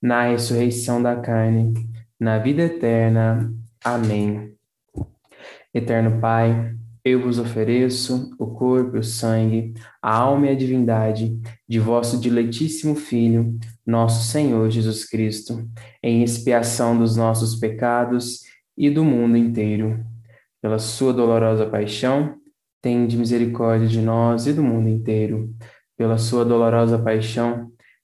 na ressurreição da carne, na vida eterna. Amém. Eterno Pai, eu vos ofereço o corpo o sangue, a alma e a divindade de vosso diletíssimo Filho, nosso Senhor Jesus Cristo, em expiação dos nossos pecados e do mundo inteiro. Pela sua dolorosa paixão, tende misericórdia de nós e do mundo inteiro. Pela sua dolorosa paixão,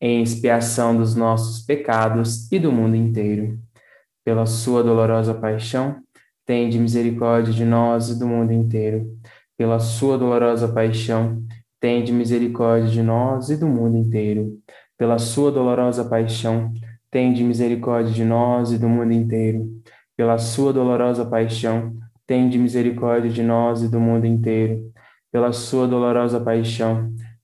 em expiação dos nossos pecados e do mundo inteiro. Pela sua dolorosa paixão, tende misericórdia de nós e do mundo inteiro. Pela sua dolorosa paixão, tende misericórdia de nós e do mundo inteiro. Pela sua dolorosa paixão, tende misericórdia de nós e do mundo inteiro. Pela sua dolorosa paixão, tende misericórdia de nós e do mundo inteiro. Pela sua dolorosa paixão,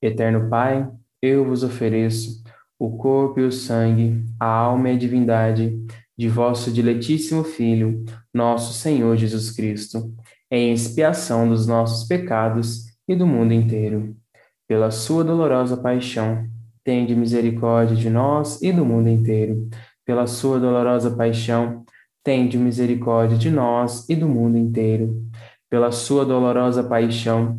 Eterno Pai, eu vos ofereço o corpo e o sangue, a alma e a divindade de vosso diletíssimo Filho, nosso Senhor Jesus Cristo, em expiação dos nossos pecados e do mundo inteiro. Pela sua dolorosa paixão, tende misericórdia de nós e do mundo inteiro. Pela sua dolorosa paixão, tende misericórdia de nós e do mundo inteiro. Pela sua dolorosa paixão,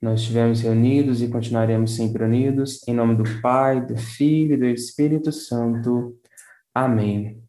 Nós estivemos reunidos e continuaremos sempre unidos, em nome do Pai, do Filho e do Espírito Santo. Amém.